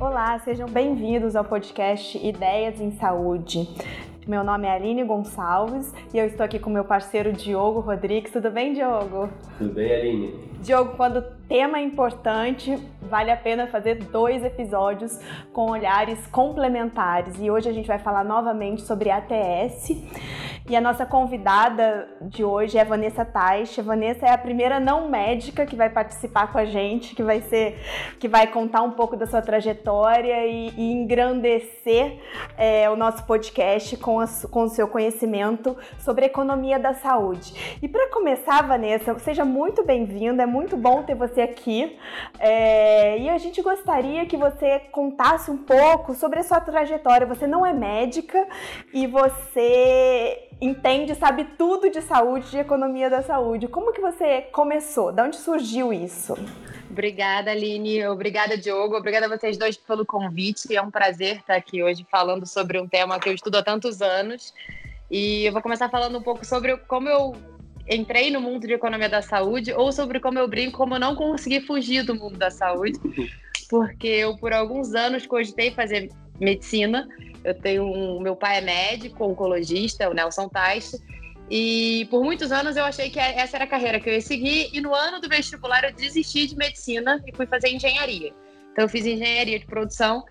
Olá, sejam bem-vindos ao podcast Ideias em Saúde. Meu nome é Aline Gonçalves e eu estou aqui com meu parceiro Diogo Rodrigues. Tudo bem, Diogo? Tudo bem, Aline? Diogo, quando o tema é importante, vale a pena fazer dois episódios com olhares complementares. E hoje a gente vai falar novamente sobre ATS. E a nossa convidada de hoje é Vanessa Taish. Vanessa é a primeira não médica que vai participar com a gente, que vai ser, que vai contar um pouco da sua trajetória e, e engrandecer é, o nosso podcast com, a, com o seu conhecimento sobre a economia da saúde. E para começar, Vanessa, seja muito bem-vinda. É muito bom ter você aqui. É, e a gente gostaria que você contasse um pouco sobre a sua trajetória. Você não é médica e você entende, sabe tudo de saúde, de economia da saúde. Como que você começou? De onde surgiu isso? Obrigada, Aline. Obrigada, Diogo. Obrigada a vocês dois pelo convite. É um prazer estar aqui hoje falando sobre um tema que eu estudo há tantos anos. E eu vou começar falando um pouco sobre como eu entrei no mundo de economia da saúde ou sobre como eu brinco, como eu não consegui fugir do mundo da saúde, porque eu por alguns anos cogitei fazer medicina. Eu tenho um, meu pai é médico, oncologista, o Nelson Tais, e por muitos anos eu achei que essa era a carreira que eu ia seguir, e no ano do vestibular eu desisti de medicina e fui fazer engenharia. Então eu fiz engenharia de produção,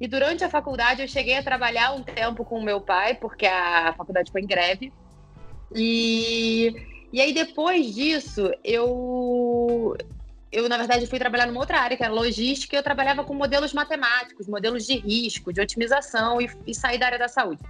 e durante a faculdade eu cheguei a trabalhar um tempo com o meu pai, porque a faculdade foi em greve. E e aí, depois disso, eu, eu, na verdade, fui trabalhar numa outra área, que era logística, e eu trabalhava com modelos matemáticos, modelos de risco, de otimização, e, e saí da área da saúde.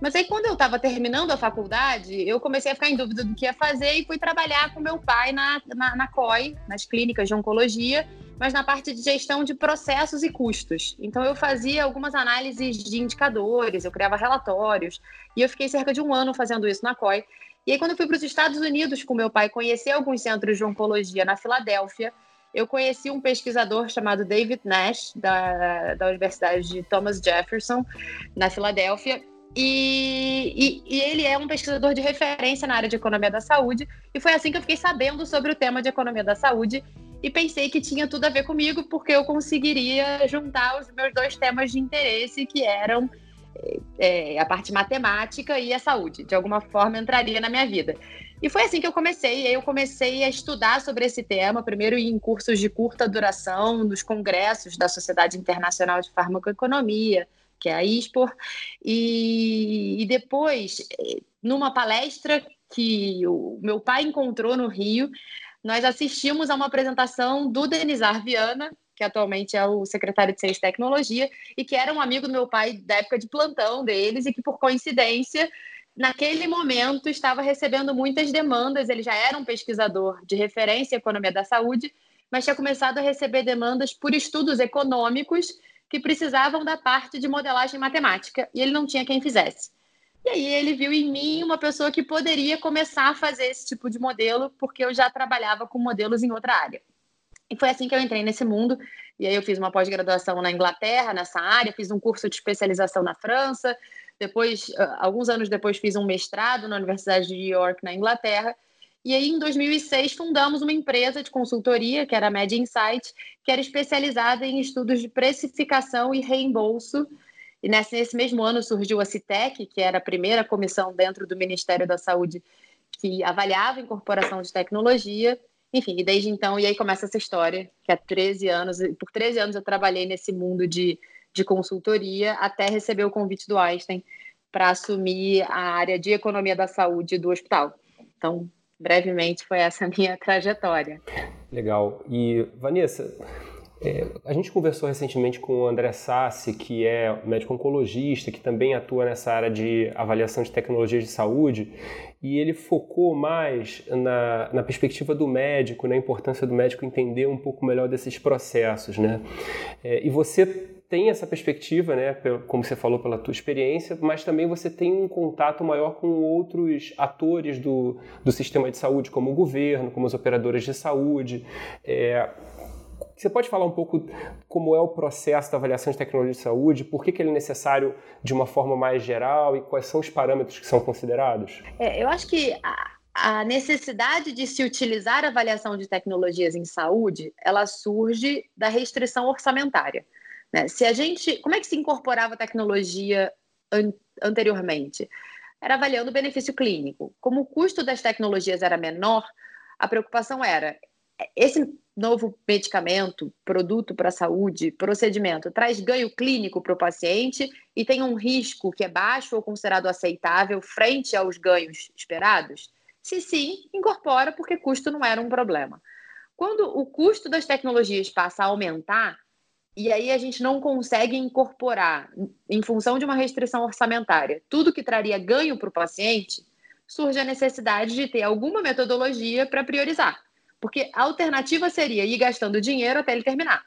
Mas aí, quando eu estava terminando a faculdade, eu comecei a ficar em dúvida do que ia fazer e fui trabalhar com meu pai na, na, na COI, nas clínicas de oncologia, mas na parte de gestão de processos e custos. Então, eu fazia algumas análises de indicadores, eu criava relatórios, e eu fiquei cerca de um ano fazendo isso na COI. E aí, quando eu fui para os Estados Unidos com meu pai conhecer alguns centros de oncologia na Filadélfia, eu conheci um pesquisador chamado David Nash, da, da Universidade de Thomas Jefferson, na Filadélfia. E, e, e, ele é um pesquisador de referência na área de economia da saúde. E foi assim que eu fiquei sabendo sobre o tema de economia da saúde e pensei que tinha tudo a ver comigo, porque eu conseguiria juntar os meus dois temas de interesse, que eram é, a parte matemática e a saúde. De alguma forma entraria na minha vida. E foi assim que eu comecei. Eu comecei a estudar sobre esse tema, primeiro em cursos de curta duração, nos congressos da Sociedade Internacional de Farmacoeconomia, que é a ISPOR, e, e depois, numa palestra que o meu pai encontrou no Rio, nós assistimos a uma apresentação do Denizar Viana, que atualmente é o secretário de Ciência e Tecnologia, e que era um amigo do meu pai da época de plantão deles, e que, por coincidência, naquele momento estava recebendo muitas demandas. Ele já era um pesquisador de referência em economia da saúde, mas tinha começado a receber demandas por estudos econômicos que precisavam da parte de modelagem matemática, e ele não tinha quem fizesse. E aí ele viu em mim uma pessoa que poderia começar a fazer esse tipo de modelo, porque eu já trabalhava com modelos em outra área. E foi assim que eu entrei nesse mundo. E aí eu fiz uma pós-graduação na Inglaterra, nessa área, fiz um curso de especialização na França. Depois, ah, alguns anos depois, fiz um mestrado na Universidade de York, na Inglaterra. E aí, em 2006, fundamos uma empresa de consultoria, que era a Med Insight, que era especializada em estudos de precificação e reembolso. E nesse, nesse mesmo ano surgiu a CITEC, que era a primeira comissão dentro do Ministério da Saúde que avaliava a incorporação de tecnologia. Enfim, e desde então, e aí começa essa história, que há 13 anos, por 13 anos eu trabalhei nesse mundo de, de consultoria, até receber o convite do Einstein para assumir a área de economia da saúde do hospital. Então, brevemente, foi essa a minha trajetória. Legal. E, Vanessa, é, a gente conversou recentemente com o André Sassi, que é médico oncologista, que também atua nessa área de avaliação de tecnologias de saúde, e ele focou mais na, na perspectiva do médico, na importância do médico entender um pouco melhor desses processos, né? É, e você tem essa perspectiva, né, como você falou pela tua experiência, mas também você tem um contato maior com outros atores do, do sistema de saúde, como o governo, como as operadoras de saúde. É, você pode falar um pouco como é o processo da avaliação de tecnologia de saúde, por que, que ele é necessário de uma forma mais geral e quais são os parâmetros que são considerados? É, eu acho que a, a necessidade de se utilizar a avaliação de tecnologias em saúde, ela surge da restrição orçamentária. Né? Se a gente, como é que se incorporava tecnologia an anteriormente? Era avaliando o benefício clínico. Como o custo das tecnologias era menor, a preocupação era esse novo medicamento, produto para a saúde, procedimento, traz ganho clínico para o paciente e tem um risco que é baixo ou considerado aceitável frente aos ganhos esperados? Se sim, incorpora, porque custo não era um problema. Quando o custo das tecnologias passa a aumentar, e aí a gente não consegue incorporar, em função de uma restrição orçamentária, tudo que traria ganho para o paciente, surge a necessidade de ter alguma metodologia para priorizar. Porque a alternativa seria ir gastando dinheiro até ele terminar.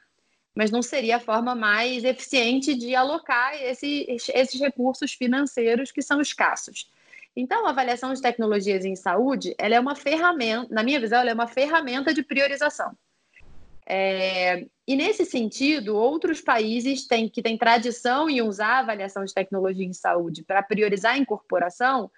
Mas não seria a forma mais eficiente de alocar esse, esses recursos financeiros que são escassos. Então, a avaliação de tecnologias em saúde, ela é uma ferramenta, na minha visão, ela é uma ferramenta de priorização. É, e nesse sentido, outros países têm, que têm tradição em usar a avaliação de tecnologia em saúde para priorizar a incorporação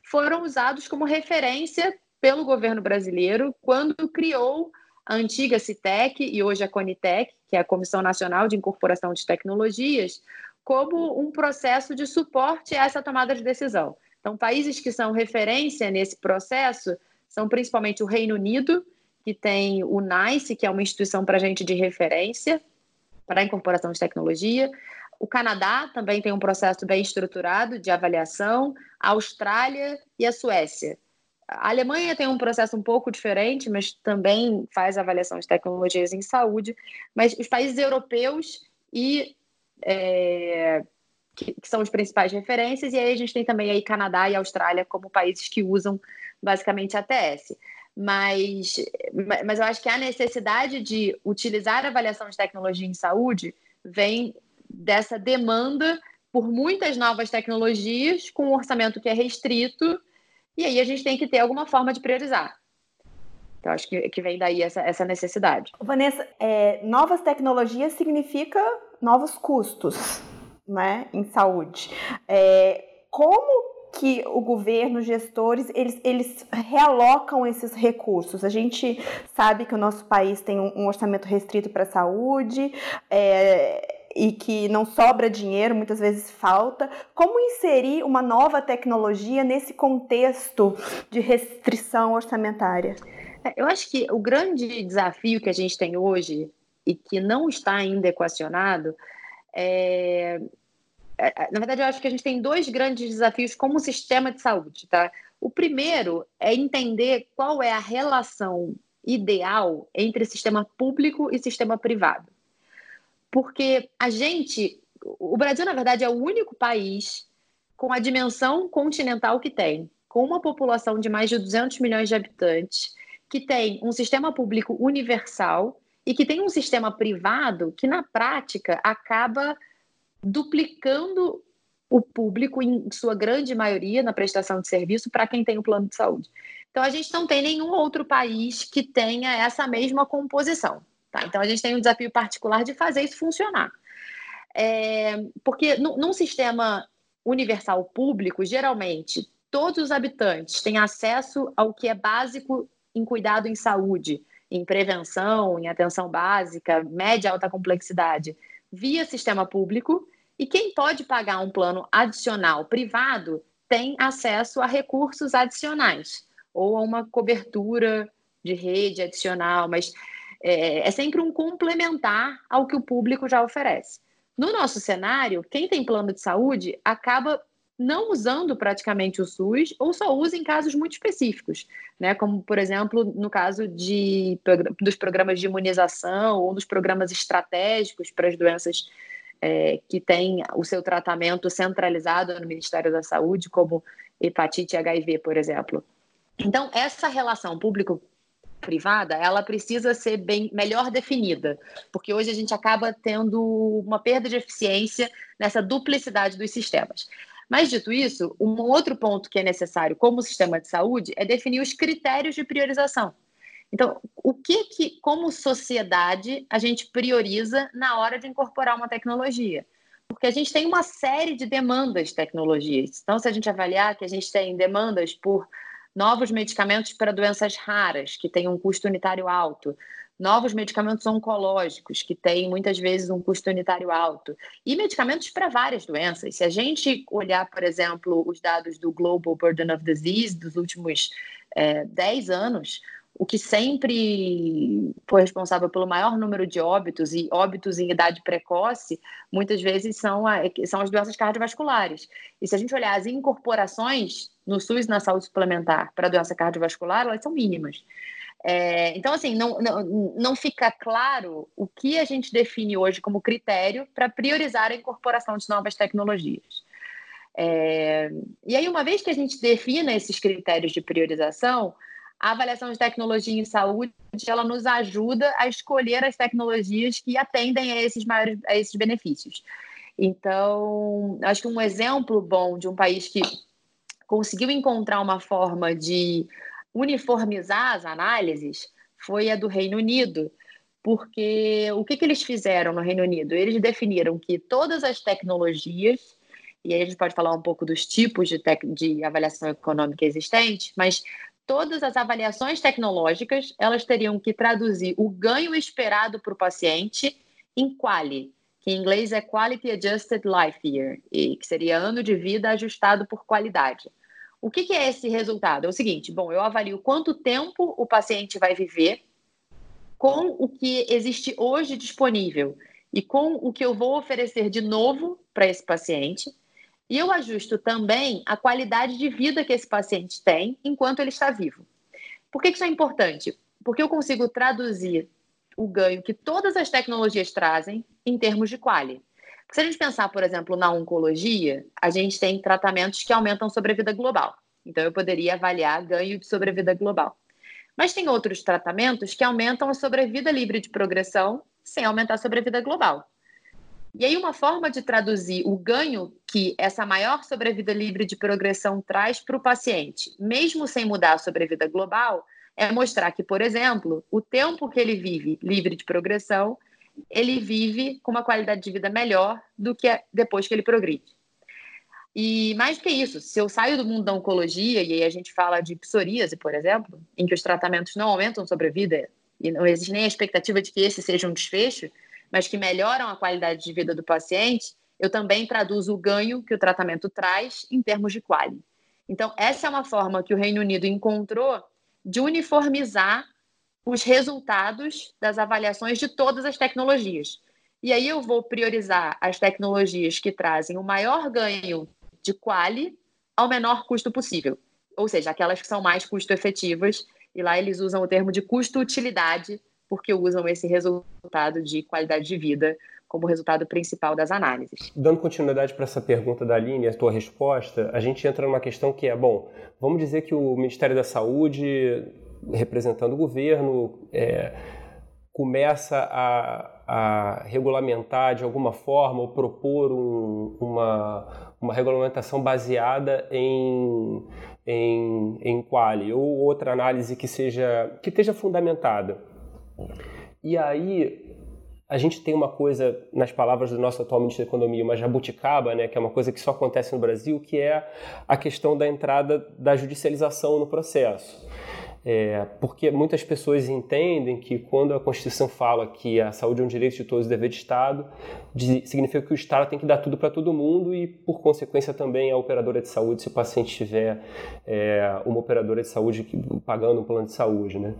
foram usados como referência pelo governo brasileiro quando criou a antiga CITEC e hoje a CONITEC, que é a Comissão Nacional de Incorporação de Tecnologias, como um processo de suporte a essa tomada de decisão. Então, países que são referência nesse processo são principalmente o Reino Unido, que tem o NICE, que é uma instituição para gente de referência para a incorporação de tecnologia. O Canadá também tem um processo bem estruturado de avaliação, a Austrália e a Suécia. A Alemanha tem um processo um pouco diferente, mas também faz avaliação de tecnologias em saúde. Mas os países europeus e é, que, que, são as principais referências, e aí a gente tem também aí Canadá e Austrália como países que usam basicamente ATS. Mas, mas eu acho que a necessidade de utilizar a avaliação de tecnologia em saúde vem dessa demanda por muitas novas tecnologias com um orçamento que é restrito e aí a gente tem que ter alguma forma de priorizar. Então, acho que, que vem daí essa, essa necessidade. Vanessa, é, novas tecnologias significa novos custos né, em saúde. É, como que o governo, gestores, eles, eles realocam esses recursos. A gente sabe que o nosso país tem um, um orçamento restrito para a saúde, é, e que não sobra dinheiro, muitas vezes falta. Como inserir uma nova tecnologia nesse contexto de restrição orçamentária? É, eu acho que o grande desafio que a gente tem hoje e que não está ainda equacionado é, é, é na verdade, eu acho que a gente tem dois grandes desafios como sistema de saúde, tá? O primeiro é entender qual é a relação ideal entre sistema público e sistema privado porque a gente, o Brasil, na verdade, é o único país com a dimensão continental que tem, com uma população de mais de 200 milhões de habitantes, que tem um sistema público universal e que tem um sistema privado que, na prática, acaba duplicando o público, em sua grande maioria, na prestação de serviço para quem tem o plano de saúde. Então, a gente não tem nenhum outro país que tenha essa mesma composição. Tá? Então, a gente tem um desafio particular de fazer isso funcionar. É, porque no, num sistema universal público, geralmente, todos os habitantes têm acesso ao que é básico em cuidado em saúde, em prevenção, em atenção básica, média alta complexidade, via sistema público, e quem pode pagar um plano adicional privado tem acesso a recursos adicionais ou a uma cobertura de rede adicional, mas é, é sempre um complementar ao que o público já oferece. No nosso cenário, quem tem plano de saúde acaba não usando praticamente o SUS ou só usa em casos muito específicos, né? Como, por exemplo, no caso de, dos programas de imunização ou dos programas estratégicos para as doenças é, que têm o seu tratamento centralizado no Ministério da Saúde, como hepatite HIV, por exemplo. Então, essa relação público privada, ela precisa ser bem melhor definida, porque hoje a gente acaba tendo uma perda de eficiência nessa duplicidade dos sistemas. Mas dito isso, um outro ponto que é necessário como sistema de saúde é definir os critérios de priorização. Então, o que que como sociedade a gente prioriza na hora de incorporar uma tecnologia? Porque a gente tem uma série de demandas de tecnologias. Então, se a gente avaliar que a gente tem demandas por novos medicamentos para doenças raras, que têm um custo unitário alto, novos medicamentos oncológicos, que têm muitas vezes um custo unitário alto, e medicamentos para várias doenças. Se a gente olhar, por exemplo, os dados do Global Burden of Disease dos últimos é, 10 anos, o que sempre foi responsável pelo maior número de óbitos e óbitos em idade precoce, muitas vezes são, a, são as doenças cardiovasculares. E se a gente olhar as incorporações no SUS na saúde suplementar para doença cardiovascular, elas são mínimas. É, então, assim, não, não, não fica claro o que a gente define hoje como critério para priorizar a incorporação de novas tecnologias. É, e aí, uma vez que a gente defina esses critérios de priorização, a avaliação de tecnologia em saúde ela nos ajuda a escolher as tecnologias que atendem a esses maiores a esses benefícios. Então, acho que um exemplo bom de um país que conseguiu encontrar uma forma de uniformizar as análises foi a do Reino Unido, porque o que, que eles fizeram no Reino Unido? Eles definiram que todas as tecnologias, e aí a gente pode falar um pouco dos tipos de, de avaliação econômica existentes, mas todas as avaliações tecnológicas elas teriam que traduzir o ganho esperado para o paciente em quali, que em inglês é Quality Adjusted Life Year, e que seria ano de vida ajustado por qualidade. O que, que é esse resultado? É o seguinte: bom, eu avalio quanto tempo o paciente vai viver com o que existe hoje disponível e com o que eu vou oferecer de novo para esse paciente e eu ajusto também a qualidade de vida que esse paciente tem enquanto ele está vivo. Por que isso é importante? Porque eu consigo traduzir o ganho que todas as tecnologias trazem em termos de qualidade. Se a gente pensar, por exemplo, na oncologia, a gente tem tratamentos que aumentam sobrevida global. Então, eu poderia avaliar ganho de sobrevida global. Mas tem outros tratamentos que aumentam a sobrevida livre de progressão sem aumentar a sobrevida global. E aí, uma forma de traduzir o ganho que essa maior sobrevida livre de progressão traz para o paciente, mesmo sem mudar a sobrevida global, é mostrar que, por exemplo, o tempo que ele vive livre de progressão, ele vive com uma qualidade de vida melhor do que depois que ele progride. E mais do que isso, se eu saio do mundo da oncologia, e aí a gente fala de psoríase, por exemplo, em que os tratamentos não aumentam sobrevida e não existe nem a expectativa de que esse seja um desfecho, mas que melhoram a qualidade de vida do paciente, eu também traduzo o ganho que o tratamento traz em termos de qualidade. Então, essa é uma forma que o Reino Unido encontrou de uniformizar os resultados das avaliações de todas as tecnologias. E aí eu vou priorizar as tecnologias que trazem o maior ganho de quali ao menor custo possível. Ou seja, aquelas que são mais custo efetivas, e lá eles usam o termo de custo-utilidade porque usam esse resultado de qualidade de vida como resultado principal das análises. Dando continuidade para essa pergunta da Aline, a tua resposta, a gente entra numa questão que é, bom, vamos dizer que o Ministério da Saúde, representando o governo, é, começa a, a, regulamentar de alguma forma ou propor um, uma, uma regulamentação baseada em, em, em quali ou outra análise que seja que esteja fundamentada. E aí a gente tem uma coisa, nas palavras do nosso atual ministro da Economia, uma jabuticaba, né, que é uma coisa que só acontece no Brasil, que é a questão da entrada da judicialização no processo. É, porque muitas pessoas entendem que quando a Constituição fala que a saúde é um direito de todos e dever de Estado, significa que o Estado tem que dar tudo para todo mundo e, por consequência, também a operadora de saúde, se o paciente tiver é, uma operadora de saúde pagando um plano de saúde. Né?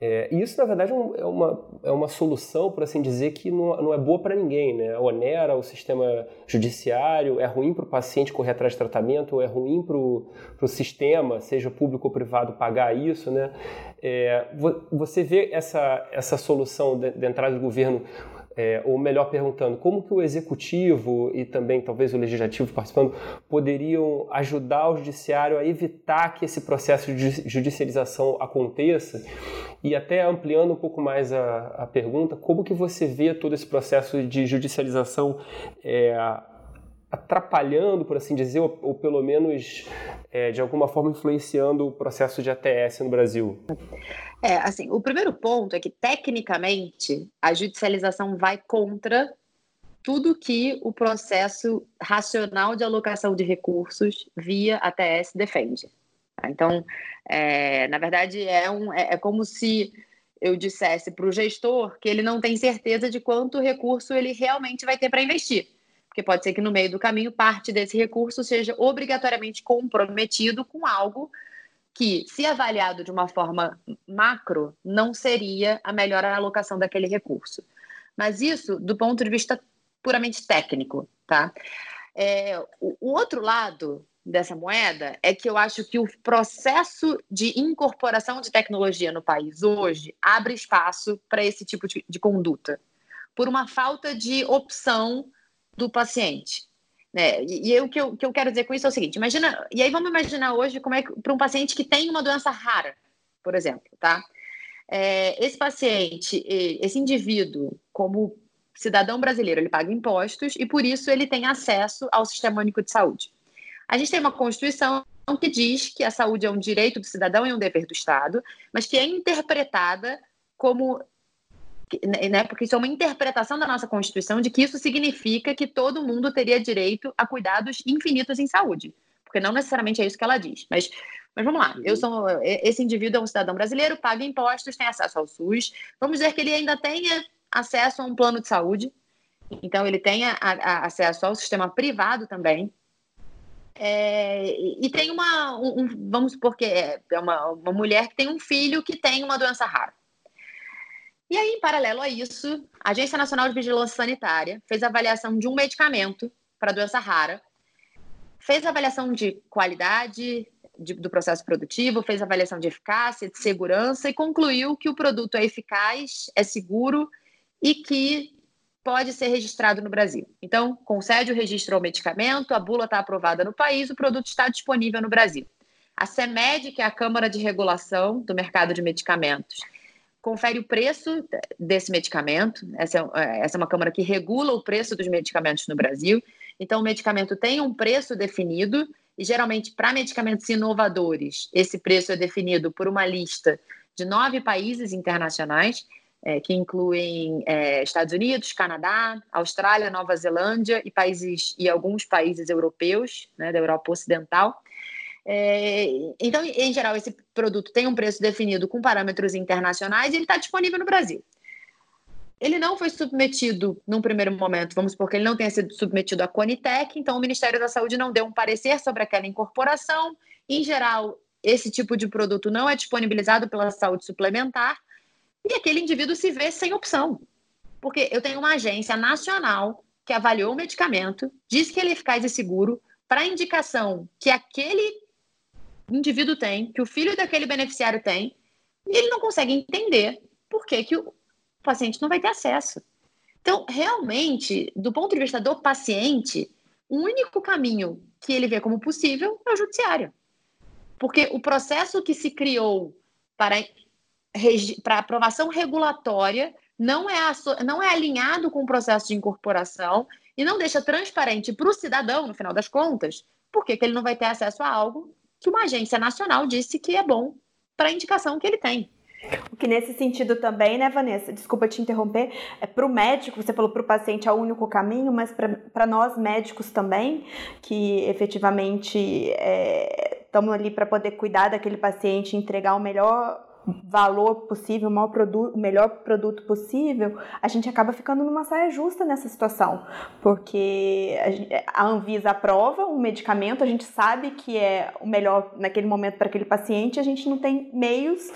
É, e isso, na verdade, é, é uma, é uma solução, por assim dizer, que não, não é boa para ninguém. Né? Onera o sistema judiciário, é ruim para o paciente correr atrás de tratamento, é ruim para o sistema, seja público ou privado, pagar isso. Né? É, você vê essa, essa solução de, entrada do governo é, ou melhor perguntando, como que o executivo e também talvez o legislativo participando poderiam ajudar o judiciário a evitar que esse processo de judicialização aconteça? E até ampliando um pouco mais a, a pergunta, como que você vê todo esse processo de judicialização é, atrapalhando, por assim dizer, ou, ou pelo menos é, de alguma forma influenciando o processo de ATS no Brasil? É, assim, o primeiro ponto é que, tecnicamente, a judicialização vai contra tudo que o processo racional de alocação de recursos via ATS defende. Tá? Então, é, na verdade, é, um, é, é como se eu dissesse para o gestor que ele não tem certeza de quanto recurso ele realmente vai ter para investir. Porque pode ser que no meio do caminho parte desse recurso seja obrigatoriamente comprometido com algo que, se avaliado de uma forma macro, não seria a melhor alocação daquele recurso. Mas isso do ponto de vista puramente técnico, tá? É, o, o outro lado dessa moeda é que eu acho que o processo de incorporação de tecnologia no país hoje abre espaço para esse tipo de, de, conduta, por uma falta de opção do paciente. Né? E, e o que eu, que eu quero dizer com isso é o seguinte: imagina, e aí vamos imaginar hoje como é para um paciente que tem uma doença rara, por exemplo, tá? É, esse paciente, esse indivíduo, como cidadão brasileiro, ele paga impostos e por isso ele tem acesso ao Sistema Único de Saúde. A gente tem uma Constituição que diz que a saúde é um direito do cidadão e um dever do Estado, mas que é interpretada como né, porque isso é uma interpretação da nossa Constituição de que isso significa que todo mundo teria direito a cuidados infinitos em saúde, porque não necessariamente é isso que ela diz. Mas, mas vamos lá, eu sou esse indivíduo é um cidadão brasileiro, paga impostos, tem acesso ao SUS. Vamos dizer que ele ainda tenha acesso a um plano de saúde, então ele tenha a, a, acesso ao sistema privado também. É, e tem uma, um, vamos supor que é, é uma, uma mulher que tem um filho que tem uma doença rara. E aí, em paralelo a isso, a Agência Nacional de Vigilância Sanitária fez avaliação de um medicamento para doença rara, fez avaliação de qualidade de, do processo produtivo, fez avaliação de eficácia, de segurança e concluiu que o produto é eficaz, é seguro e que pode ser registrado no Brasil. Então, concede o registro ao medicamento, a bula está aprovada no país, o produto está disponível no Brasil. A CEMED, que é a Câmara de Regulação do Mercado de Medicamentos, confere o preço desse medicamento. Essa é, essa é uma Câmara que regula o preço dos medicamentos no Brasil. Então, o medicamento tem um preço definido, e geralmente, para medicamentos inovadores, esse preço é definido por uma lista de nove países internacionais é, que incluem é, Estados Unidos, Canadá, Austrália, Nova Zelândia e países e alguns países europeus, né, da Europa Ocidental. É, então, em geral, esse produto tem um preço definido com parâmetros internacionais e ele está disponível no Brasil. Ele não foi submetido num primeiro momento, vamos supor que ele não tenha sido submetido à Conitec, então o Ministério da Saúde não deu um parecer sobre aquela incorporação. Em geral, esse tipo de produto não é disponibilizado pela saúde suplementar, e aquele indivíduo se vê sem opção. Porque eu tenho uma agência nacional que avaliou o medicamento, diz que ele é eficaz e seguro, para indicação que aquele indivíduo tem, que o filho daquele beneficiário tem, e ele não consegue entender por que, que o paciente não vai ter acesso. Então, realmente, do ponto de vista do paciente, o único caminho que ele vê como possível é o judiciário. Porque o processo que se criou para para aprovação regulatória não é, não é alinhado com o processo de incorporação e não deixa transparente para o cidadão, no final das contas, por que ele não vai ter acesso a algo que uma agência nacional disse que é bom para a indicação que ele tem. O que nesse sentido também, né, Vanessa? Desculpa te interromper. É para o médico, você falou para o paciente é o único caminho, mas para nós médicos também, que efetivamente estamos é, ali para poder cuidar daquele paciente, entregar o melhor valor possível, o produto, melhor produto possível, a gente acaba ficando numa saia justa nessa situação, porque a, Anvisa aprova um medicamento, a gente sabe que é o melhor naquele momento para aquele paciente, a gente não tem meios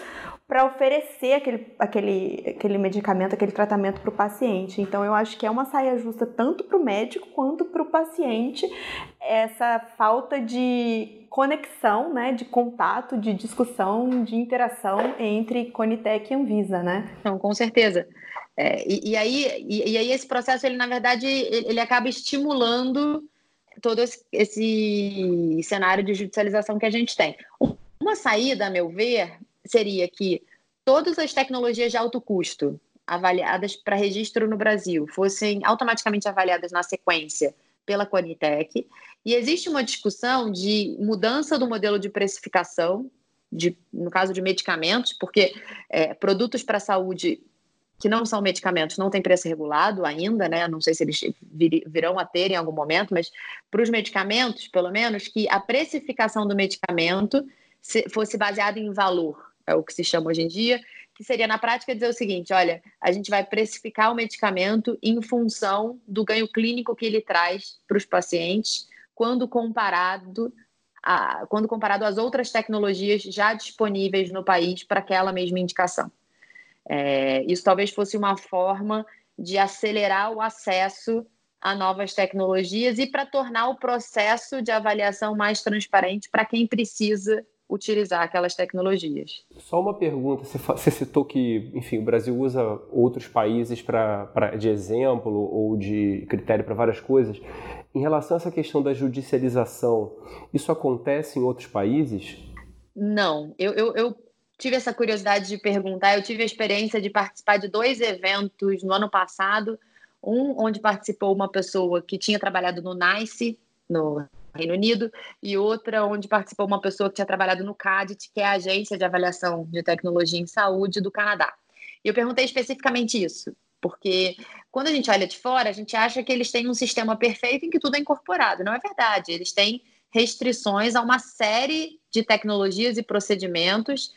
para oferecer aquele, aquele, aquele medicamento, aquele tratamento para o paciente. Então, eu acho que é uma saia justa tanto para o médico quanto para o paciente essa falta de conexão, né, de contato, de discussão, de interação entre Conitec e Anvisa, né? Não, com certeza. É, e, e, aí, e, e, aí esse processo, ele na verdade, ele, ele acaba estimulando todo esse, esse cenário de judicialização que a gente tem. Uma saída, a meu ver, seria que todas as tecnologias de alto custo avaliadas para registro no Brasil fossem automaticamente avaliadas na sequência pela Conitec. E existe uma discussão de mudança do modelo de precificação, de, no caso de medicamentos, porque é, produtos para a saúde que não são medicamentos não tem preço regulado ainda, né? Não sei se eles vir, virão a ter em algum momento, mas para os medicamentos, pelo menos, que a precificação do medicamento fosse baseado em valor, é o que se chama hoje em dia, que seria na prática dizer o seguinte: olha, a gente vai precificar o medicamento em função do ganho clínico que ele traz para os pacientes, quando comparado a, quando comparado às outras tecnologias já disponíveis no país para aquela mesma indicação. É, isso talvez fosse uma forma de acelerar o acesso a novas tecnologias e para tornar o processo de avaliação mais transparente para quem precisa utilizar aquelas tecnologias. Só uma pergunta, você citou que, enfim, o Brasil usa outros países pra, pra de exemplo ou de critério para várias coisas. Em relação a essa questão da judicialização, isso acontece em outros países? Não, eu, eu, eu tive essa curiosidade de perguntar. Eu tive a experiência de participar de dois eventos no ano passado. Um onde participou uma pessoa que tinha trabalhado no NICE, no Reino Unido, e outra onde participou uma pessoa que tinha trabalhado no CADIT, que é a Agência de Avaliação de Tecnologia em Saúde do Canadá. E eu perguntei especificamente isso, porque quando a gente olha de fora, a gente acha que eles têm um sistema perfeito em que tudo é incorporado. Não é verdade. Eles têm restrições a uma série de tecnologias e procedimentos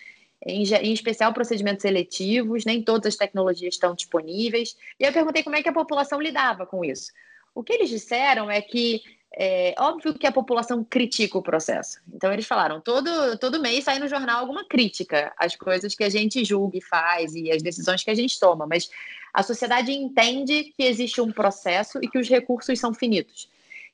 em, em, especial procedimentos seletivos, nem todas as tecnologias estão disponíveis. E eu perguntei como é que a população lidava com isso. O que eles disseram é que é óbvio que a população critica o processo. Então eles falaram, todo, todo mês sai no jornal alguma crítica às coisas que a gente julga e faz e as decisões que a gente toma, mas a sociedade entende que existe um processo e que os recursos são finitos.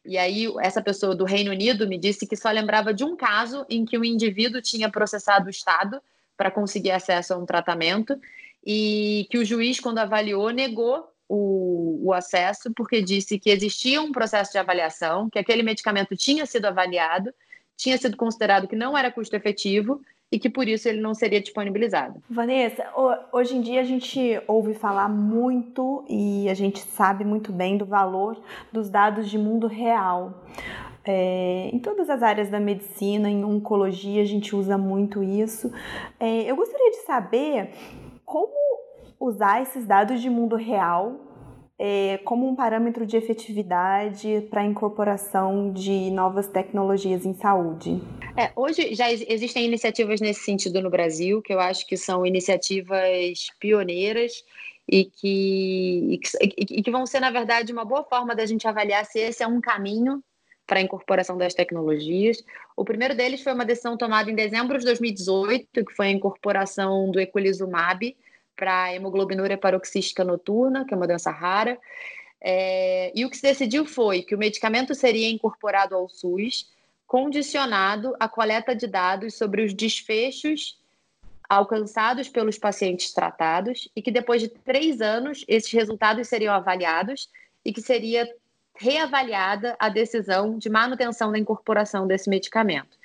E aí, essa pessoa do Reino Unido me disse que só lembrava de um caso em que um indivíduo tinha processado o Estado para conseguir acesso a um tratamento e que o juiz, quando avaliou, negou o, o, acesso porque disse que existia um processo de avaliação, que aquele medicamento tinha sido avaliado, tinha sido considerado que não era custo efetivo e que por isso ele não seria disponibilizado. Vanessa, hoje em dia a gente ouve falar muito e a gente sabe muito bem do valor dos dados de mundo real. É, em todas as áreas da medicina, em oncologia, a gente usa muito isso. É, eu gostaria de saber como usar esses dados de mundo real é, como um parâmetro de efetividade para a incorporação de novas tecnologias em saúde. É, hoje já existem iniciativas nesse sentido no Brasil, que eu acho que são iniciativas pioneiras e que, e que, e que vão ser, na verdade, uma boa forma da gente avaliar se esse é um caminho para a incorporação das tecnologias. O primeiro deles foi uma decisão tomada em dezembro de 2018, que foi a incorporação do eculizumab para a hemoglobinuria paroxística noturna, que é uma doença rara. É, e o que se decidiu foi que o medicamento seria incorporado ao SUS, condicionado à coleta de dados sobre os desfechos alcançados pelos pacientes tratados e que depois de três anos esses resultados seriam avaliados e que seria reavaliada a decisão de manutenção da incorporação desse medicamento.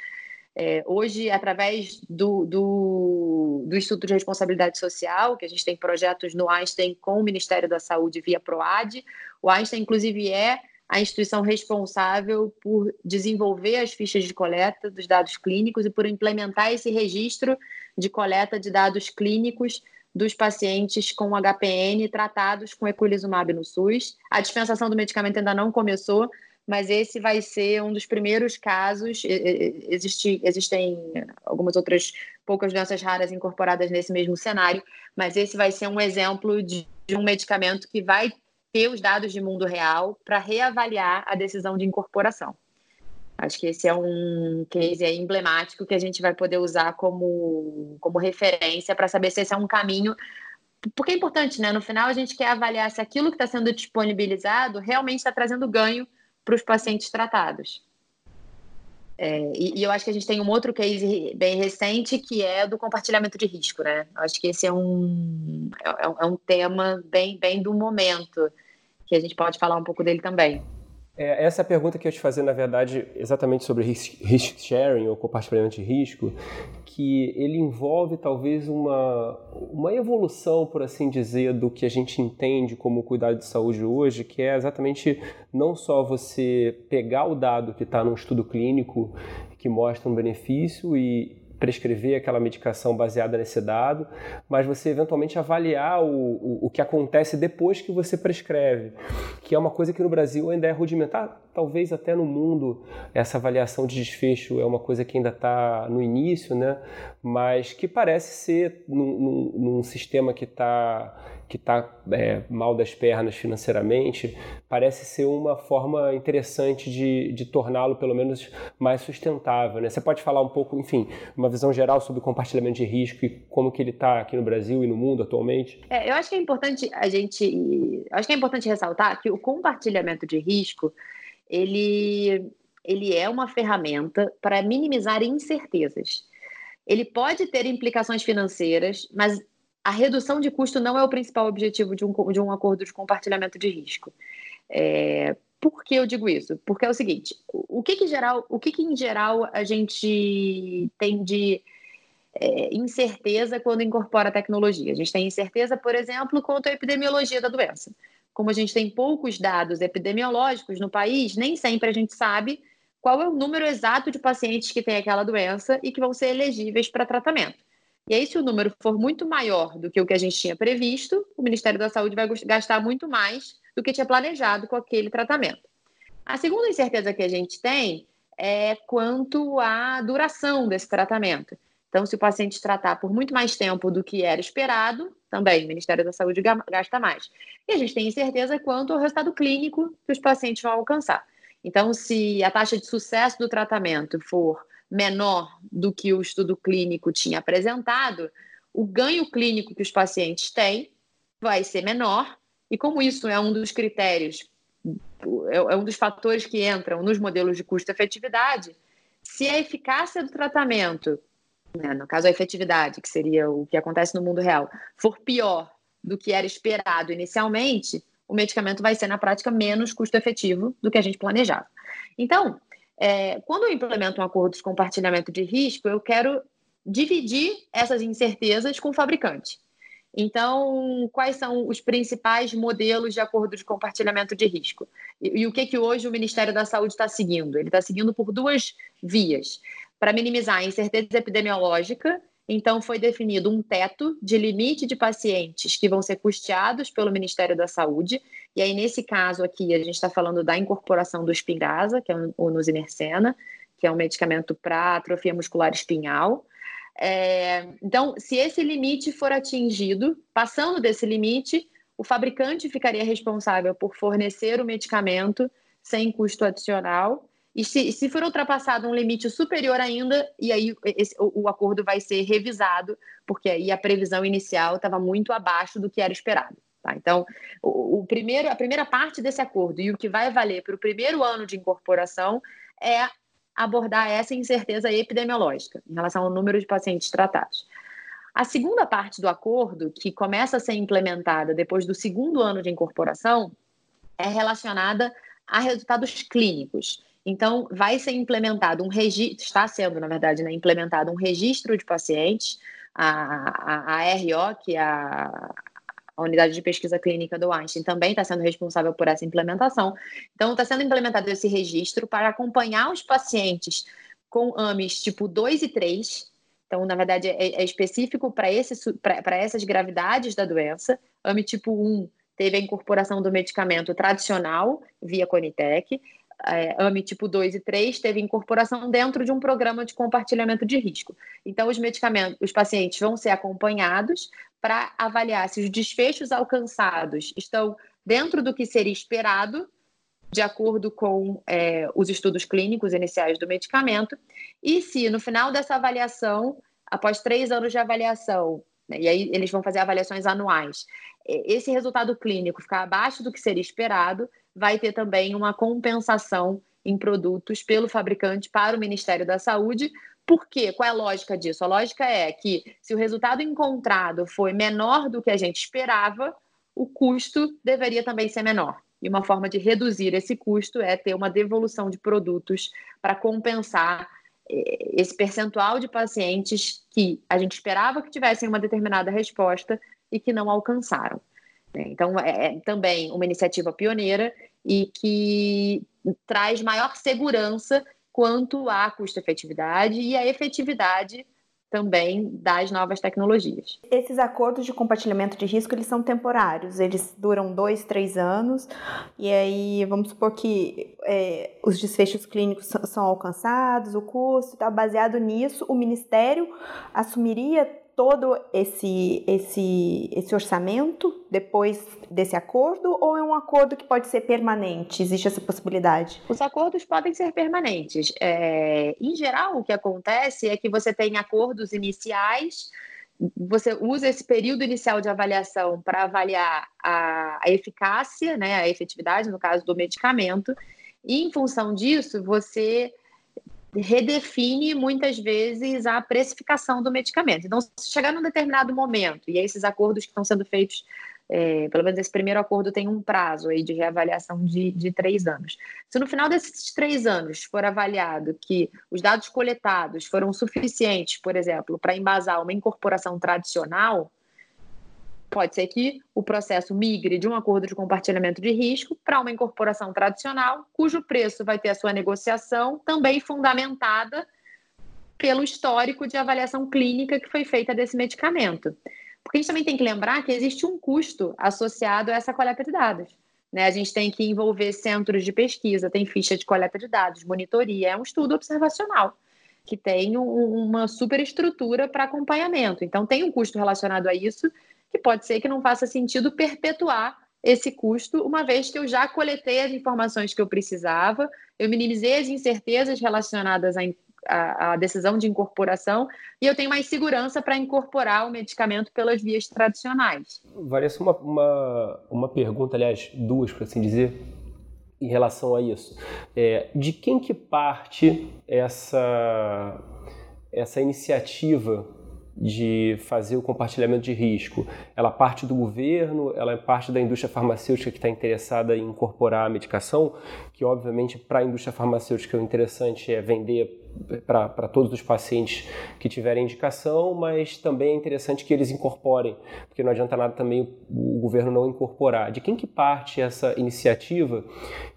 É, hoje, através do, do, do, Instituto de Responsabilidade Social, que a gente tem projetos no Einstein com o Ministério da Saúde via PROAD, o Einstein, inclusive, é a instituição responsável por desenvolver as fichas de coleta dos dados clínicos e por implementar esse registro de coleta de dados clínicos dos pacientes com HPN tratados com eculizumab no SUS. A dispensação do medicamento ainda não começou, mas esse vai ser um dos primeiros casos. Existe, existem algumas outras poucas doenças raras incorporadas nesse mesmo cenário, mas esse vai ser um exemplo de, de um medicamento que vai ter os dados de mundo real para reavaliar a decisão de incorporação. Acho que esse é um case emblemático que a gente vai poder usar como, como referência para saber se esse é um caminho. Porque é importante, né? No final, a gente quer avaliar se aquilo que está sendo disponibilizado realmente está trazendo ganho para os pacientes tratados. É, e, e, eu acho que a gente tem um outro case bem recente que é do compartilhamento de risco, né? Acho que esse é um, é, é um tema bem, bem do momento, que a gente pode falar um pouco dele também. É, essa é a pergunta que eu te fazer, na verdade, exatamente sobre risk sharing ou compartilhamento de risco, que ele envolve talvez uma, uma evolução, por assim dizer, do que a gente entende como cuidado de saúde hoje, que é exatamente não só você pegar o dado que está num estudo clínico que mostra um benefício e prescrever aquela medicação baseada nesse dado, mas você eventualmente avaliar o, o, o, que acontece depois que você prescreve, que é uma coisa que no Brasil ainda é rudimentar, talvez até no mundo essa avaliação de desfecho é uma coisa que ainda está no início, né? mas que parece ser num, num, num sistema que está que está é, mal das pernas financeiramente, parece ser uma forma interessante de, de torná-lo, pelo menos, mais sustentável. Né? Você pode falar um pouco, enfim, uma visão geral sobre o compartilhamento de risco e como que ele está aqui no Brasil e no mundo atualmente? É, eu acho que é importante a gente, acho que é importante ressaltar que o compartilhamento de risco, ele, ele é uma ferramenta para minimizar incertezas. Ele pode ter implicações financeiras, mas a redução de custo não é o principal objetivo de um, de um acordo de compartilhamento de risco. É, por que eu digo isso? Porque é o seguinte: o que, que, geral, o que, que em geral a gente tem de é, incerteza quando incorpora tecnologia? A gente tem incerteza, por exemplo, quanto à epidemiologia da doença. Como a gente tem poucos dados epidemiológicos no país, nem sempre a gente sabe qual é o número exato de pacientes que têm aquela doença e que vão ser elegíveis para tratamento. E aí, se o número for muito maior do que o que a gente tinha previsto, o Ministério da Saúde vai gastar muito mais do que tinha planejado com aquele tratamento. A segunda incerteza que a gente tem é quanto à duração desse tratamento. Então, se o paciente tratar por muito mais tempo do que era esperado, também o Ministério da Saúde gasta mais. E a gente tem incerteza quanto ao resultado clínico que os pacientes vão alcançar. Então, se a taxa de sucesso do tratamento for menor do que o estudo clínico tinha apresentado, o ganho clínico que os pacientes têm vai ser menor, e como isso é um dos critérios, é, é um dos fatores que entram nos modelos de custo-efetividade, se a eficácia do tratamento, né, no caso a efetividade, que seria o que acontece no mundo real, for pior do que era esperado inicialmente, o medicamento vai ser, na prática, menos custo-efetivo do que a gente planejava. Então, é, quando eu implemento um acordo de compartilhamento de risco, eu quero dividir essas incertezas com o fabricante. Então, quais são os principais modelos de acordo de compartilhamento de risco? E, e o que, que hoje o Ministério da Saúde está seguindo? Ele está seguindo por duas vias. Para minimizar a incerteza epidemiológica então, foi definido um teto de limite de pacientes que vão ser custeados pelo Ministério da Saúde. E aí, nesse caso aqui, a gente está falando da incorporação do Spinraza, que é o nusinercena, que é um medicamento para atrofia muscular espinhal. É, então, se esse limite for atingido, passando desse limite, o fabricante ficaria responsável por fornecer o medicamento sem custo adicional e se, se for ultrapassado um limite superior ainda, e aí esse, o, o, acordo vai ser revisado, porque aí a previsão inicial estava muito abaixo do que era esperado. Tá? Então, o, o, primeiro, a primeira parte desse acordo e o que vai valer para o primeiro ano de incorporação é abordar essa incerteza epidemiológica em relação ao número de pacientes tratados. A segunda parte do acordo, que começa a ser implementada depois do segundo ano de incorporação, é relacionada a resultados clínicos. Então, vai ser implementado um registro, está sendo, na verdade, né, implementado um registro de pacientes, a, a, a RO, que é a, a unidade de pesquisa clínica do Einstein também está sendo responsável por essa implementação. Então, está sendo implementado esse registro para acompanhar os pacientes com AMES tipo 2 e 3. Então, na verdade, é, é específico para essas gravidades da doença. AME tipo 1 teve a incorporação do medicamento tradicional via Conitec é, AMI tipo 2 e 3 teve incorporação dentro de um programa de compartilhamento de risco. Então, os medicamentos, os pacientes vão ser acompanhados para avaliar se os desfechos alcançados estão dentro do que seria esperado, de acordo com é, os estudos clínicos iniciais do medicamento, e se no final dessa avaliação, após três anos de avaliação, né, e aí eles vão fazer avaliações anuais, esse resultado clínico ficar abaixo do que seria esperado, vai ter também uma compensação em produtos pelo fabricante para o Ministério da Saúde. Por quê? Qual é a lógica disso? A lógica é que se o resultado encontrado foi menor do que a gente esperava, o custo deveria também ser menor. E uma forma de reduzir esse custo é ter uma devolução de produtos para compensar eh, esse percentual de pacientes que a gente esperava que tivessem uma determinada resposta e que não alcançaram. Né? Então, é, é também uma iniciativa pioneira e que traz maior segurança quanto à custo-efetividade e à efetividade também das novas tecnologias. Esses acordos de compartilhamento de risco eles são temporários, eles duram dois, três anos e aí vamos supor que é, os desfechos clínicos são alcançados, o custo está baseado nisso, o Ministério assumiria todo esse, esse, esse orçamento depois desse acordo ou é um acordo que pode ser permanente? Existe essa possibilidade? Os acordos podem ser permanentes. É, em geral, o que acontece é que você tem acordos iniciais, você usa esse período inicial de avaliação para avaliar a, a eficácia, né, a efetividade, no caso do medicamento, e em função disso, você redefine muitas vezes a precificação do medicamento. Então, se chegar num determinado momento, e esses acordos que estão sendo feitos, é, pelo menos esse primeiro acordo tem um prazo aí de reavaliação de, de três anos. Se no final desses três anos for avaliado que os dados coletados foram suficientes, por exemplo, para embasar uma incorporação tradicional, Pode ser que o processo migre de um acordo de compartilhamento de risco para uma incorporação tradicional, cujo preço vai ter a sua negociação também fundamentada pelo histórico de avaliação clínica que foi feita desse medicamento. Porque a gente também tem que lembrar que existe um custo associado a essa coleta de dados. Né? A gente tem que envolver centros de pesquisa, tem ficha de coleta de dados, monitoria, é um estudo observacional que tem um, uma superestrutura para acompanhamento. Então, tem um custo relacionado a isso que pode ser que não faça sentido perpetuar esse custo, uma vez que eu já coletei as informações que eu precisava, eu minimizei as incertezas relacionadas à, à decisão de incorporação e eu tenho mais segurança para incorporar o medicamento pelas vias tradicionais. Vanessa, uma, uma, uma pergunta, aliás, duas, para assim dizer, em relação a isso. É, de quem que parte essa, essa iniciativa de fazer o compartilhamento de risco? Ela parte do governo, ela é parte da indústria farmacêutica que está interessada em incorporar a medicação, que obviamente para a indústria farmacêutica o interessante é vender para todos os pacientes que tiverem indicação, mas também é interessante que eles incorporem, porque não adianta nada também o governo não incorporar. De quem que parte essa iniciativa?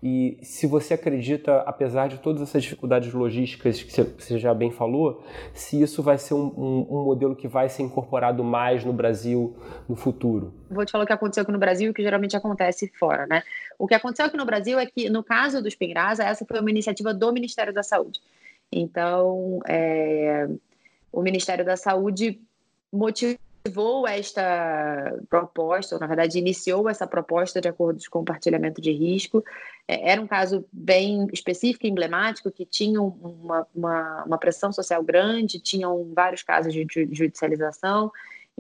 E se você acredita, apesar de todas essas dificuldades logísticas que você já bem falou, se isso vai ser um, um, um modelo que vai ser incorporado mais no Brasil no futuro? Vou te falar o que aconteceu aqui no Brasil e o que geralmente acontece fora, né? O que aconteceu aqui no Brasil é que, no caso dos Spinraza, essa foi uma iniciativa do Ministério da Saúde. Então, é, o Ministério da Saúde motivou esta proposta, ou na verdade iniciou essa proposta de acordo de compartilhamento de risco. É, era um caso bem específico emblemático, que tinha uma, uma, uma pressão social grande, tinham vários casos de judicialização.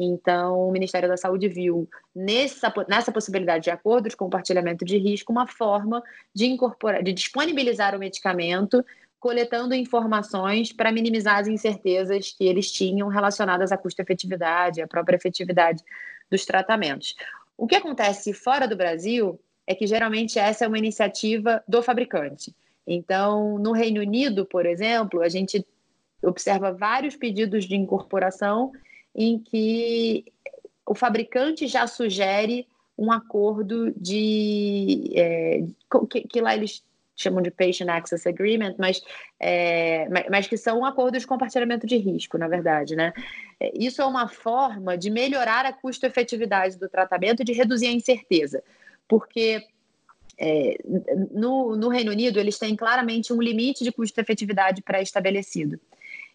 Então, o Ministério da Saúde viu nessa, nessa possibilidade de acordo de compartilhamento de risco uma forma de incorporar, de disponibilizar o medicamento coletando informações para minimizar as incertezas que eles tinham relacionadas à custo-efetividade, à própria efetividade dos tratamentos. O que acontece fora do Brasil é que geralmente essa é uma iniciativa do fabricante. Então, no Reino Unido, por exemplo, a gente observa vários pedidos de incorporação em que o fabricante já sugere um acordo de é, que, que, lá eles chamam de Patient Access Agreement, mas, é, mas que são um de compartilhamento de risco, na verdade, né? É, isso é uma forma de melhorar a custo-efetividade do tratamento e de reduzir a incerteza, porque é, no, no Reino Unido eles têm claramente um limite de custo-efetividade pré-estabelecido.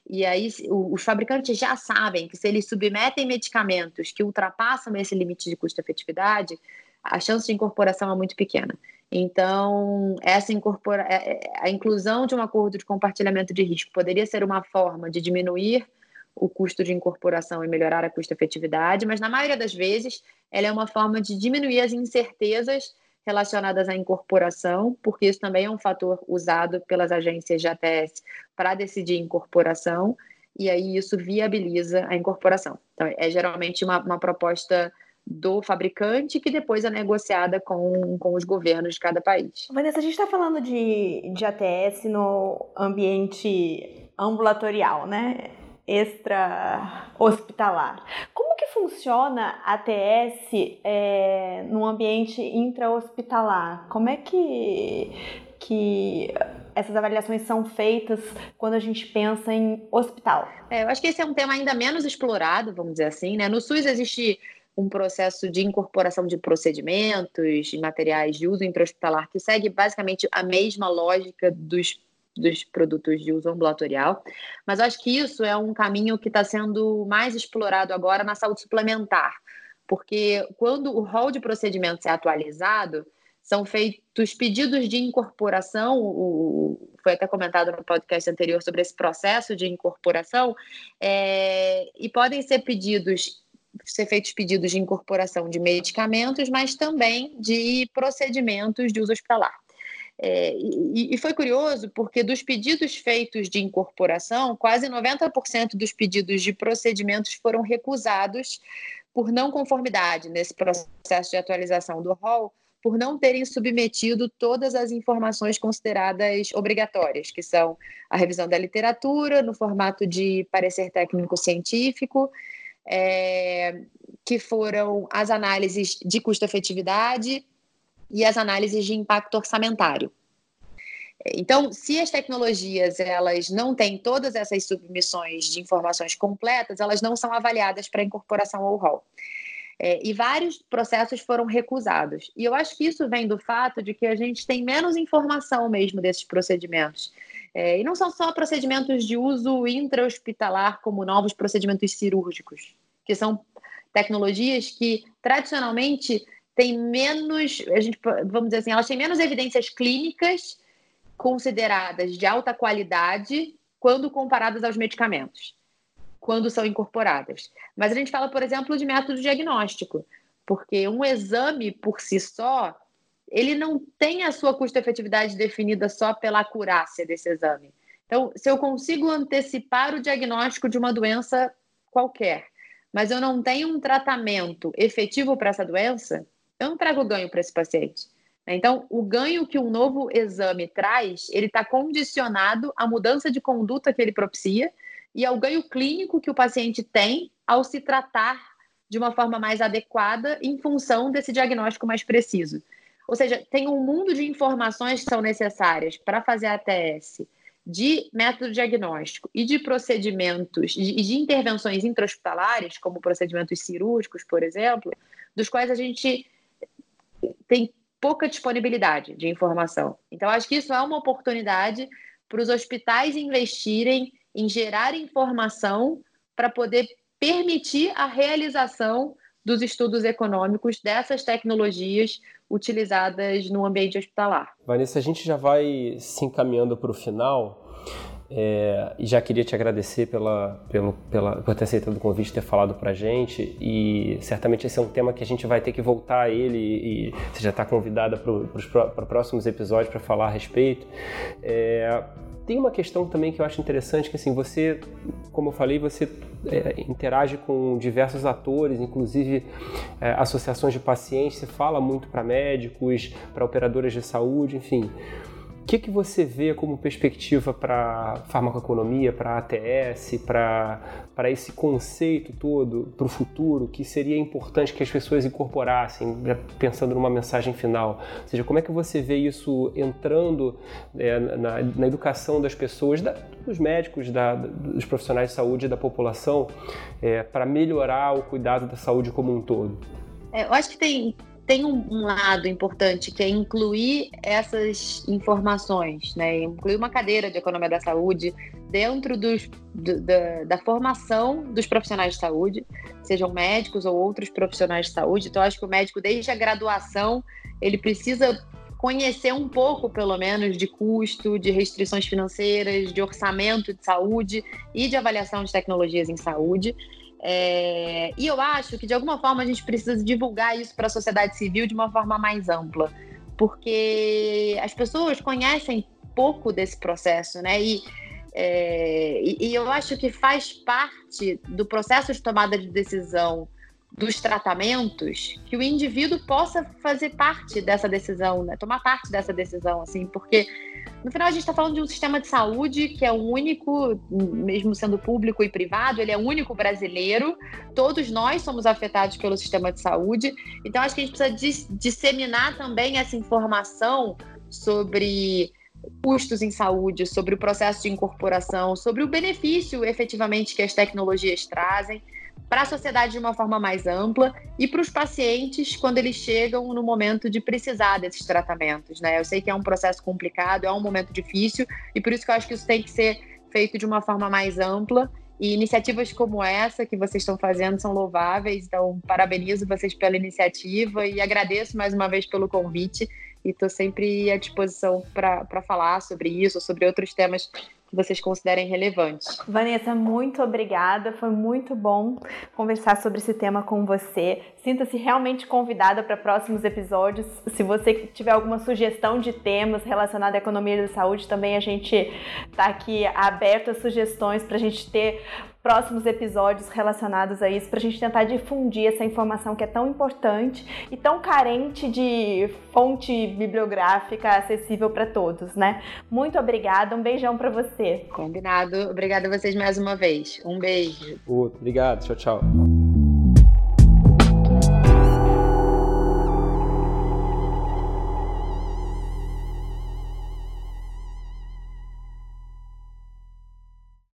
E aí os fabricantes já sabem que se eles submetem medicamentos que ultrapassam esse limite de custo-efetividade, a chance de incorporação é muito pequena. Então, essa incorpora é, é, a inclusão de um acordo de compartilhamento de risco poderia ser uma forma de diminuir o custo de incorporação e melhorar a custo-efetividade, mas na maioria das vezes ela é uma forma de diminuir as incertezas relacionadas à incorporação, porque isso também é um fator usado pelas agências de ATS para decidir incorporação, e aí isso viabiliza a incorporação. Então, é geralmente uma, uma proposta do fabricante, que depois é negociada com, com os governos de cada país. Vanessa, a gente está falando de, de ATS no ambiente ambulatorial, né? Extra hospitalar. Como que funciona a ATS é, no ambiente intra-hospitalar? Como é que, que essas avaliações são feitas quando a gente pensa em hospital? É, eu acho que esse é um tema ainda menos explorado, vamos dizer assim, né? No SUS existe um processo de incorporação de procedimentos e materiais de uso intra-hospitalar que segue basicamente a mesma lógica dos, dos produtos de uso ambulatorial, mas acho que isso é um caminho que está sendo mais explorado agora na saúde suplementar, porque quando o rol de procedimentos é atualizado, são feitos pedidos de incorporação, o, foi até comentado no podcast anterior sobre esse processo de incorporação, é, e podem ser pedidos ser feitos pedidos de incorporação de medicamentos, mas também de procedimentos de uso hospitalar. É, e, e, foi curioso porque dos pedidos feitos de incorporação, quase 90% dos pedidos de procedimentos foram recusados por não conformidade nesse processo de atualização do rol, por não terem submetido todas as informações consideradas obrigatórias, que são a revisão da literatura no formato de parecer técnico científico, é, que foram as análises de custo-efetividade e as análises de impacto orçamentário. Então, se as tecnologias elas não têm todas essas submissões de informações completas, elas não são avaliadas para incorporação ao rol. É, e vários processos foram recusados. E eu acho que isso vem do fato de que a gente tem menos informação mesmo desses procedimentos. É, e não são só procedimentos de uso intra-hospitalar, como novos procedimentos cirúrgicos, que são tecnologias que tradicionalmente têm menos, a gente, vamos dizer assim, elas têm menos evidências clínicas consideradas de alta qualidade quando comparadas aos medicamentos, quando são incorporadas. Mas a gente fala, por exemplo, de método diagnóstico, porque um exame por si só ele não tem a sua custo-efetividade definida só pela acurácia desse exame. Então, se eu consigo antecipar o diagnóstico de uma doença qualquer, mas eu não tenho um tratamento efetivo para essa doença, eu não trago ganho para esse paciente. Então, o ganho que um novo exame traz, ele está condicionado à mudança de conduta que ele propicia e ao ganho clínico que o paciente tem ao se tratar de uma forma mais adequada em função desse diagnóstico mais preciso. Ou seja, tem um mundo de informações que são necessárias para fazer a ATS de método diagnóstico e de procedimentos e de, de intervenções intra-hospitalares, como procedimentos cirúrgicos, por exemplo, dos quais a gente tem pouca disponibilidade de informação. Então, acho que isso é uma oportunidade para os hospitais investirem em gerar informação para poder permitir a realização dos estudos econômicos dessas tecnologias utilizadas no ambiente hospitalar. Vanessa, a gente já vai se encaminhando para o final. É, e já queria te agradecer pela, pelo, pela, por ter aceitado o convite, ter falado para a gente. E certamente esse é um tema que a gente vai ter que voltar a ele. E você já está convidada para próximos episódios para falar a respeito. É, tem uma questão também que eu acho interessante, que assim, você, como eu falei, você é, interage com diversos atores, inclusive é, associações de pacientes, você fala muito para médicos, para operadoras de saúde, enfim. O que, que você vê como perspectiva para farmacoeconomia, para ATS, para esse conceito todo, para o futuro, que seria importante que as pessoas incorporassem, pensando numa mensagem final? Ou seja, como é que você vê isso entrando é, na, na, educação das pessoas, da, dos médicos, da, dos profissionais de saúde e da população, é, para melhorar o cuidado da saúde como um todo? É, eu acho que tem tem um, um, lado importante que é incluir essas informações, né? Incluir uma cadeira de economia da saúde dentro dos, do, da, da, formação dos profissionais de saúde, sejam médicos ou outros profissionais de saúde. Então, acho que o médico, desde a graduação, ele precisa conhecer um pouco, pelo menos, de custo, de restrições financeiras, de orçamento de saúde e de avaliação de tecnologias em saúde. É, e eu acho que, de alguma forma, a gente precisa divulgar isso para a sociedade civil de uma forma mais ampla, porque as pessoas conhecem pouco desse processo, né? E, é, e, eu acho que faz parte do processo de tomada de decisão dos tratamentos que o indivíduo possa fazer parte dessa decisão, né? tomar parte dessa decisão, assim, porque no final a gente está falando de um sistema de saúde que é o único, mesmo sendo público e privado, ele é o único brasileiro. Todos nós somos afetados pelo sistema de saúde, então acho que a gente precisa disseminar também essa informação sobre custos em saúde, sobre o processo de incorporação, sobre o benefício efetivamente que as tecnologias trazem para a sociedade de uma forma mais ampla e para os pacientes quando eles chegam no momento de precisar desses tratamentos, né? Eu sei que é um processo complicado, é um momento difícil e por isso que eu acho que isso tem que ser feito de uma forma mais ampla e iniciativas como essa que vocês estão fazendo são louváveis, então parabenizo vocês pela iniciativa e agradeço mais uma vez pelo convite e estou sempre à disposição para falar sobre isso, sobre outros temas que vocês considerem relevantes. Vanessa, muito obrigada. Foi muito bom conversar sobre esse tema com você. Sinta-se realmente convidada para próximos episódios. Se você tiver alguma sugestão de temas relacionados à economia da saúde, também a gente está aqui aberto a sugestões para a gente ter próximos episódios relacionados a isso, para a gente tentar difundir essa informação que é tão importante e tão carente de fonte bibliográfica acessível para todos, né? Muito obrigada, um beijão para você. Combinado. Obrigada a vocês mais uma vez. Um beijo. Obrigado, tchau, tchau.